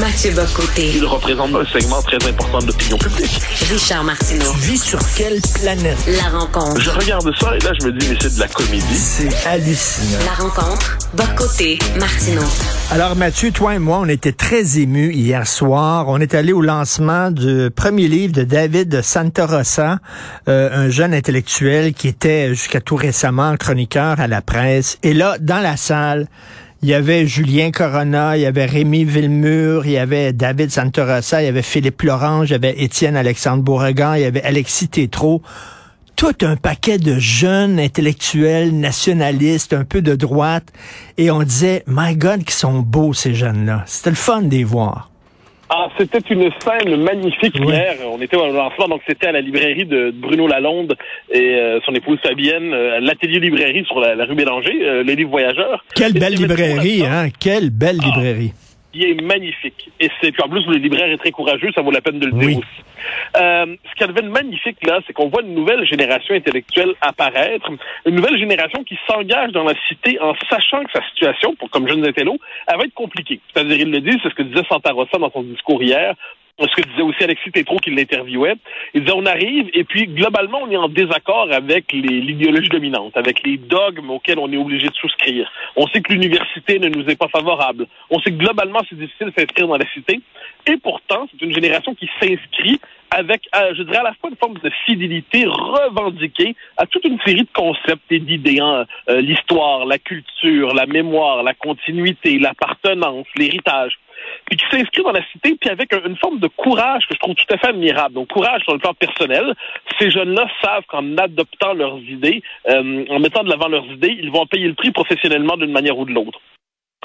Mathieu Bocoté. Il représente un segment très important de l'opinion publique. Richard Martineau. Tu vis sur quelle planète? La rencontre. Je regarde ça et là, je me dis, mais c'est de la comédie. C'est hallucinant. La rencontre. Bocoté. Martineau. Alors Mathieu, toi et moi, on était très émus hier soir. On est allé au lancement du premier livre de David Santorosa, euh, un jeune intellectuel qui était jusqu'à tout récemment chroniqueur à la presse. Et là, dans la salle, il y avait Julien Corona, il y avait Rémi Villemur, il y avait David Santorosa, il y avait Philippe Laurent, il y avait Étienne Alexandre Beauregard, il y avait Alexis Tétrault. Tout un paquet de jeunes intellectuels, nationalistes, un peu de droite. Et on disait, my God, qui sont beaux ces jeunes-là. C'était le fun de les voir. Ah, c'était une scène magnifique hier. On était au lancement, donc c'était à la librairie de Bruno Lalonde et euh, son épouse Fabienne, euh, l'atelier librairie sur la, rue Bélanger, euh, les livres voyageurs. Quelle belle librairie, hein? Quelle belle ah. librairie qui est magnifique. Et c'est puis en plus le libraire est très courageux, ça vaut la peine de le dire aussi. Euh, ce qui devient magnifique là, c'est qu'on voit une nouvelle génération intellectuelle apparaître, une nouvelle génération qui s'engage dans la cité en sachant que sa situation, pour comme jeune intello, elle va être compliquée. C'est-à-dire, il le dit, c'est ce que disait Santa Rosa dans son discours hier ce que disait aussi Alexis Tétrault qui l'interviewait. Il disait on arrive et puis globalement on est en désaccord avec l'idéologie dominante, avec les dogmes auxquels on est obligé de souscrire. On sait que l'université ne nous est pas favorable. On sait que globalement c'est difficile de s'inscrire dans la cité. Et pourtant, c'est une génération qui s'inscrit avec, euh, je dirais, à la fois une forme de fidélité revendiquée à toute une série de concepts et d'idées, hein. euh, l'histoire, la culture, la mémoire, la continuité, l'appartenance, l'héritage puis qui s'inscrit dans la cité, puis avec une forme de courage que je trouve tout à fait admirable. Donc, courage sur le plan personnel. Ces jeunes-là savent qu'en adoptant leurs idées, euh, en mettant de l'avant leurs idées, ils vont payer le prix professionnellement d'une manière ou de l'autre.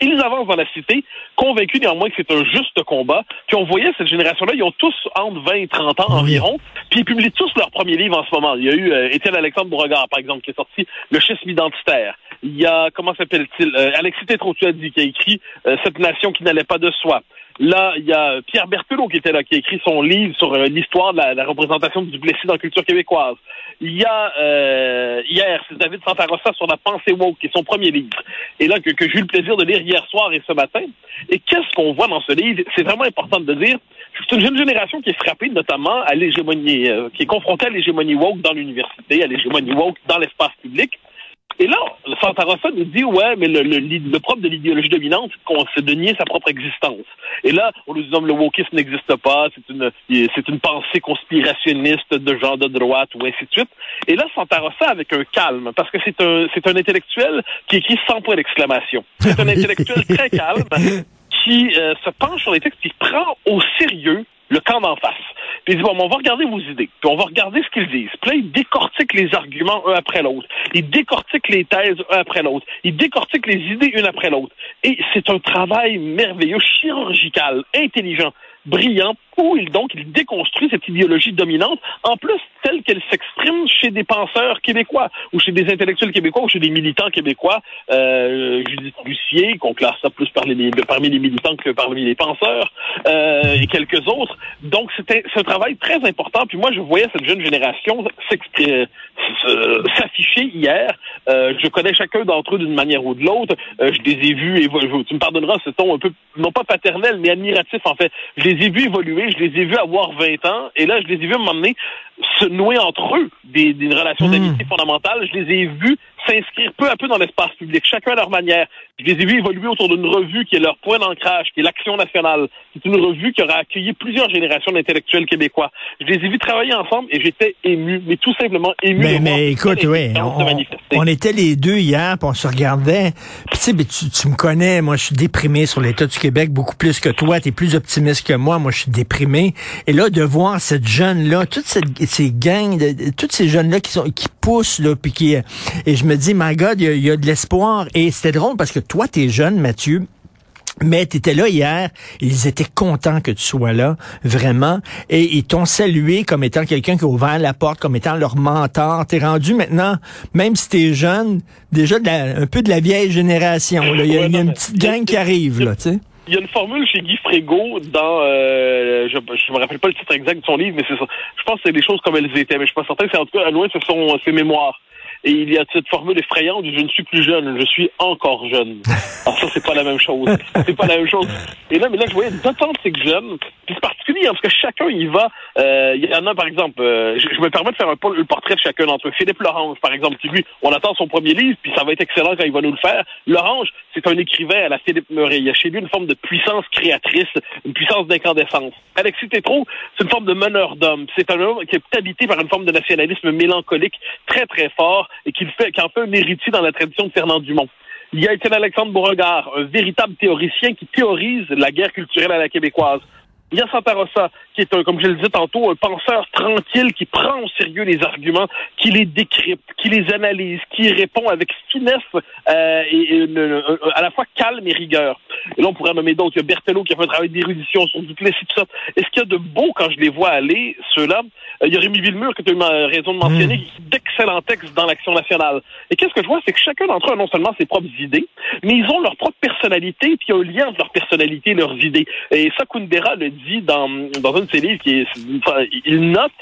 Ils avancent dans la cité, convaincus néanmoins que c'est un juste combat. Puis on voyait cette génération-là, ils ont tous entre 20 et 30 ans environ, puis ils publient tous leur premier livre en ce moment. Il y a eu euh, Étienne Alexandre Beauregard, par exemple, qui est sorti Le schisme identitaire. Il y a, comment s'appelle-t-il, euh, Alexis Tétrault, qui a écrit euh, Cette nation qui n'allait pas de soi. Là, il y a Pierre Berthelot qui était là, qui a écrit son livre sur euh, l'histoire de la, représentation du blessé dans la culture québécoise. Il y a euh, hier, c'est David Santarossa sur la pensée woke, qui est son premier livre. Et là, que, que j'ai eu le plaisir de lire hier soir et ce matin. Et qu'est-ce qu'on voit dans ce livre? C'est vraiment important de dire. C'est une jeune génération qui est frappée notamment à l'hégémonie, qui est confrontée à l'hégémonie woke dans l'université, à l'hégémonie woke dans l'espace public. Et là, Santa Rosa nous dit, ouais, mais le, le, le propre de l'idéologie dominante, c'est qu'on se de nier sa propre existence. Et là, on nous dit, non, le wokisme n'existe pas, c'est une, c'est une pensée conspirationniste de genre de droite ou ainsi de suite. Et là, Santa Rosa avec un calme, parce que c'est un, c'est un intellectuel qui écrit sans point d'exclamation. C'est un intellectuel très calme qui euh, se penche sur les textes, qui prend au sérieux le camp d'en face. Puis il dit, bon, on va regarder vos idées, puis on va regarder ce qu'ils disent. Puis là, il décortique les arguments un après l'autre. Il décortique les thèses un après l'autre. Il décortique les idées une après l'autre. Et c'est un travail merveilleux, chirurgical, intelligent brillant où il donc il déconstruit cette idéologie dominante, en plus telle qu'elle s'exprime chez des penseurs québécois ou chez des intellectuels québécois ou chez des militants québécois. Euh, Judith Lucier, qu'on classe ça plus parmi les, militants que parmi les penseurs, euh, et quelques autres. Donc c'était un travail très important. Puis moi je voyais cette jeune génération euh, s'afficher hier. Euh, je connais chacun d'entre eux d'une manière ou de l'autre. Je les ai vus, et tu me pardonneras ce ton un peu non pas paternel mais admiratif en fait. Je les ai vus évoluer je les ai vus avoir 20 ans, et là, je les ai vus m'emmener se nouer entre eux des, des relations hmm. d'amitié fondamentales. Je les ai vus s'inscrire peu à peu dans l'espace public, chacun à leur manière. Je les ai vus évoluer autour d'une revue qui est leur point d'ancrage, qui est l'Action nationale. C'est une revue qui aura accueilli plusieurs générations d'intellectuels québécois. Je les ai vus travailler ensemble et j'étais ému, mais tout simplement ému. Mais, mais écoute, oui, on, était les deux hier, puis on se regardait. Puis tu sais, tu, me connais, moi je suis déprimé sur l'état du Québec beaucoup plus que toi. Tu es plus optimiste que moi. Moi, je suis déprimé. Et là, de voir cette jeune-là, toute cette ces gangs, de, tous ces jeunes-là qui sont qui poussent, là, puis qui... Et je me dis, my God, il y, a de l'espoir. Et c'était drôle parce que toi, t'es jeune, Mathieu. Mais tu étais là hier, ils étaient contents que tu sois là, vraiment, et ils t'ont salué comme étant quelqu'un qui a ouvert la porte, comme étant leur mentor. T'es rendu maintenant, même si t'es jeune, déjà un peu de la vieille génération. Il y a, une petite gang qui arrive, là, tu sais. Il y a une formule chez Guy Frégo dans, euh, je, je me rappelle pas le titre exact de son livre, mais c'est ça. Je pense que c'est des choses comme elles étaient, mais je suis pas certain c'est en tout cas, à loin, ce sont ses mémoires. Et il y a cette formule effrayante du je ne suis plus jeune, je suis encore jeune. Alors ça, c'est pas la même chose. C'est pas la même chose. Et là, mais là, je voyais d'authentiques jeunes. Puis c'est particulier, hein, parce que chacun y va. Euh, il y en a, par exemple, euh, je, me permets de faire un, le portrait de chacun d'entre eux. Philippe Lorange, par exemple, qui lui, on attend son premier livre, puis ça va être excellent quand il va nous le faire. Lorange, c'est un écrivain à la Philippe Murray. Il y a chez lui une forme de puissance créatrice, une puissance d'incandescence. Alexis Tétrault, c'est une forme de meneur d'homme. C'est un homme qui est habité par une forme de nationalisme mélancolique très, très fort et qui, fait, qui en fait un héritier dans la tradition de Fernand Dumont. Il y a Étienne Alexandre Beauregard, un véritable théoricien qui théorise la guerre culturelle à la québécoise. Il y a Santa Rosa, qui est, un, comme je le disais tantôt, un penseur tranquille qui prend au sérieux les arguments, qui les décrypte, qui les analyse, qui répond avec finesse euh, et, à la fois calme et rigueur. Et là, on pourrait nommer d'autres. Il y a Berthelot qui a fait un travail d'érudition sur Duplessis, tout ça. Et ce qu'il y a de beau quand je les vois aller, ceux-là, euh, il y a Rémi Villemur, que tu as eu raison de mentionner, mmh. d'excellents textes dans l'Action nationale. Et qu'est-ce que je vois, c'est que chacun d'entre eux a non seulement ses propres idées, mais ils ont leur propre personnalité, puis il y a un lien entre leur personnalité et leurs idées. Et ça, Kundera le dit dans, dans un de ses livres, qui est, il note,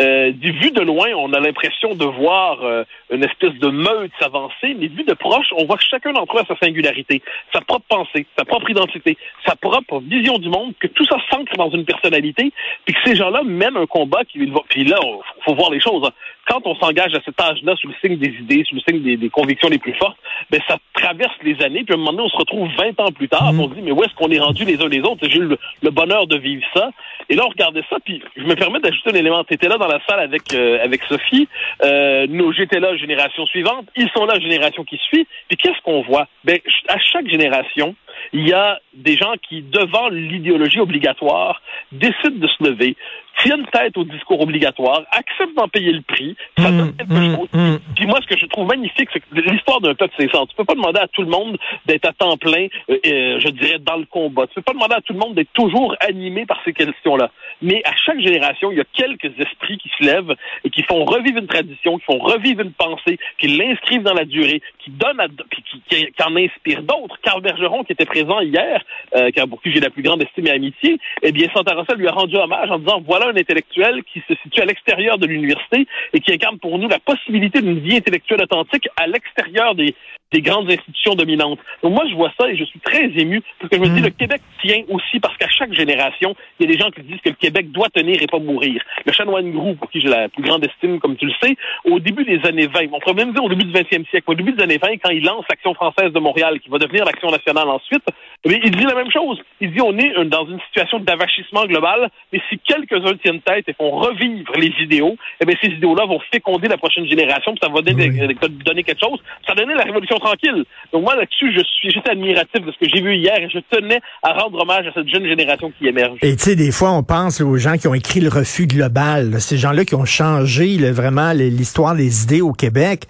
euh, du vu de loin, on a l'impression de voir euh, une espèce de meute s'avancer, mais vu de proche, on voit que chacun d'entre eux a sa singularité, sa propre pensée, sa propre identité, sa propre vision du monde, que tout ça s'ancre dans une personnalité, puis que ces gens-là mènent un combat qui. Puis là, faut voir les choses. Hein. Quand on s'engage à cet âge-là sous le signe des idées, sous le signe des, convictions les plus fortes, ben ça traverse les années, puis à un moment donné, on se retrouve 20 ans plus tard, mmh. on se dit, mais où est-ce qu'on est rendu les uns les autres? J'ai eu le, bonheur de vivre ça. Et là, on regardait ça, puis je me permets d'ajouter un élément. Tu étais là dans la salle avec, euh, avec Sophie. Euh, nous, j'étais là, génération suivante. Ils sont là, génération qui suit. Puis qu'est-ce qu'on voit? Ben, à chaque génération, il y a des gens qui, devant l'idéologie obligatoire, décident de se lever, tiennent tête au discours obligatoire, acceptent d'en payer le prix, ça donne mmh, quelque mmh, chose. Mmh. Puis moi, ce que je trouve magnifique, c'est que l'histoire d'un peuple, c'est ça. Tu peux pas demander à tout le monde d'être à temps plein, euh, euh, je dirais, dans le combat. Tu peux pas demander à tout le monde d'être toujours animé par ces questions-là. Mais à chaque génération, il y a quelques esprits qui se lèvent et qui font revivre une tradition, qui font revivre une pensée, qui l'inscrivent dans la durée, qui donnent, à, puis qui, qui, en inspirent d'autres. Carl Bergeron, qui était présent hier, euh, pour qui j'ai la plus grande estime et amitié, eh bien, Santa Rosa lui a rendu hommage en disant, voilà un intellectuel qui se situe à l'extérieur de l'université et qui incarne pour nous la possibilité d'une vie intellectuelle authentique à l'extérieur des, des grandes institutions dominantes. Donc moi, je vois ça et je suis très ému parce que je me dis, mm. le Québec tient aussi parce qu'à chaque génération, il y a des gens qui disent que le Québec doit tenir et pas mourir. Le chanoine Grou, pour qui j'ai la plus grande estime, comme tu le sais, au début des années 20, on pourrait même dire au début du 20e siècle, au début des années 20, quand il lance l'Action française de Montréal, qui va devenir l'Action nationale ensuite, mais il dit la même chose. Il dit, on est dans une situation d'avachissement global, mais si quelques-uns tiennent tête et font revivre les idéaux, eh bien, ces idéaux-là vont féconder la prochaine génération, puis ça va donner, donner quelque chose. Ça a donné la Révolution tranquille. Donc moi, là-dessus, je suis juste admiratif de ce que j'ai vu hier et je tenais à rendre hommage à cette jeune génération qui émerge. Et tu sais, des fois, on pense aux gens qui ont écrit le refus global, ces gens-là qui ont changé vraiment l'histoire des idées au Québec.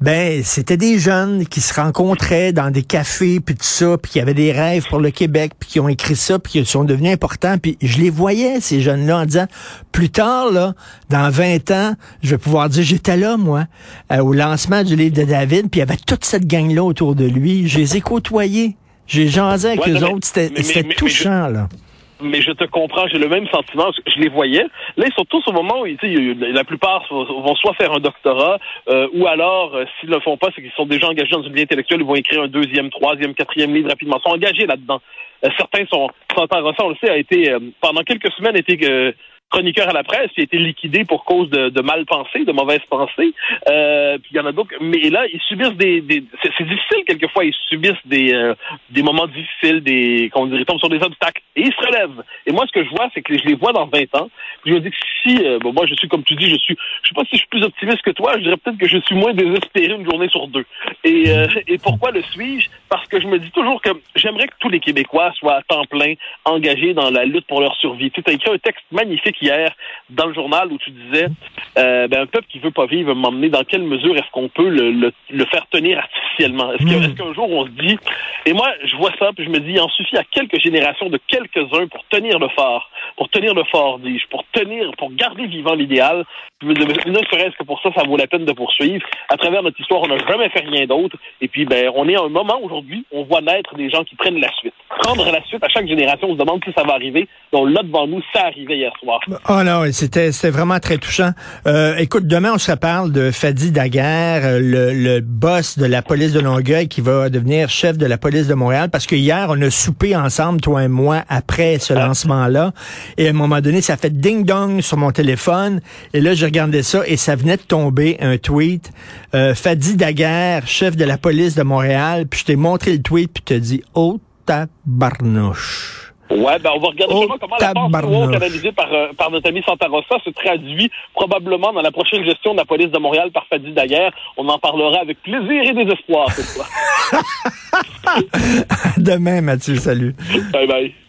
Ben, c'était des jeunes qui se rencontraient dans des cafés, puis tout ça, puis qui avaient des rêves pour le Québec, puis qui ont écrit ça, puis qui sont devenus importants. Puis je les voyais, ces jeunes-là, en disant, plus tard, là, dans 20 ans, je vais pouvoir dire, j'étais là, moi, euh, au lancement du livre de David, puis il y avait toute cette gang-là autour de lui. Je les ai côtoyés. J'ai jasé avec eux autres. C'était touchant, là mais je te comprends, j'ai le même sentiment. Je les voyais. Là, ils sont tous au moment où la plupart vont soit faire un doctorat, euh, ou alors, euh, s'ils ne le font pas, c'est qu'ils sont déjà engagés dans une vie intellectuelle, ils vont écrire un deuxième, troisième, quatrième livre rapidement. Ils sont engagés là-dedans. Euh, certains sont, sont on le sait, a été, pendant quelques semaines, été chroniqueur à la presse, qui a été liquidé pour cause de, mal pensée, de mauvaise pensée. Euh, puis il y en a d'autres. Mais là, ils subissent des... c'est difficile quelquefois, ils subissent des, euh, des moments difficiles, des... Comment dirait sur des obstacles. Et ils se relèvent. Et moi, ce que je vois, c'est que je les vois dans 20 ans. Puis je me dis que si... Euh, bon, moi, je suis, comme tu dis, je suis... Je sais pas si je suis plus optimiste que toi. Je dirais peut-être que je suis moins désespéré une journée sur deux. Et, euh, et pourquoi le suis-je? Parce que je me dis toujours que j'aimerais que tous les Québécois soient à temps plein engagés dans la lutte pour leur survie. Tu as écrit un texte magnifique hier dans le journal où tu disais euh, ben, un peuple qui veut pas vivre m'emmener dans quelle mesure est-ce qu'on peut le, le, faire tenir artificiellement? Est-ce hmm. qu'un jour on se dit et moi je vois ça puis je me dis il en suffit à quelques générations de quelques-uns pour tenir le fort, pour tenir le fort, dis-je, pour tenir, pour garder vivant l'idéal. Ne serait-ce que pour ça, ça vaut la peine de poursuivre. À travers notre histoire, on n'a jamais fait rien d'autre. Et puis, ben, on est à un moment aujourd'hui, on voit naître des gens qui prennent la suite. Prendre la suite. À chaque génération, on se demande si ça va arriver. Donc là, devant nous, ça arrivait hier soir. Oh non, c'était vraiment très touchant. Euh, écoute, demain, on se reparle de Fadi Daguerre, euh, le, le, boss de la police de Longueuil qui va devenir chef de la police de Montréal, parce que hier, on a soupé ensemble, toi et moi, après ce ah. lancement-là. Et à un moment donné, ça fait ding-dong sur mon téléphone. Et là, je regardais ça et ça venait de tomber, un tweet. Euh, Fadi Daguerre, chef de la police de Montréal. Puis je t'ai montré le tweet, puis tu dit, oh, tabarnouche. Ouais, ben on va regarder oh, comment la force canalisée par, euh, par notre ami Santa Rosa se traduit probablement dans la prochaine gestion de la police de Montréal par Fadi Daguerre. On en parlera avec plaisir et désespoir cette fois. Demain, Mathieu, salut. Bye bye.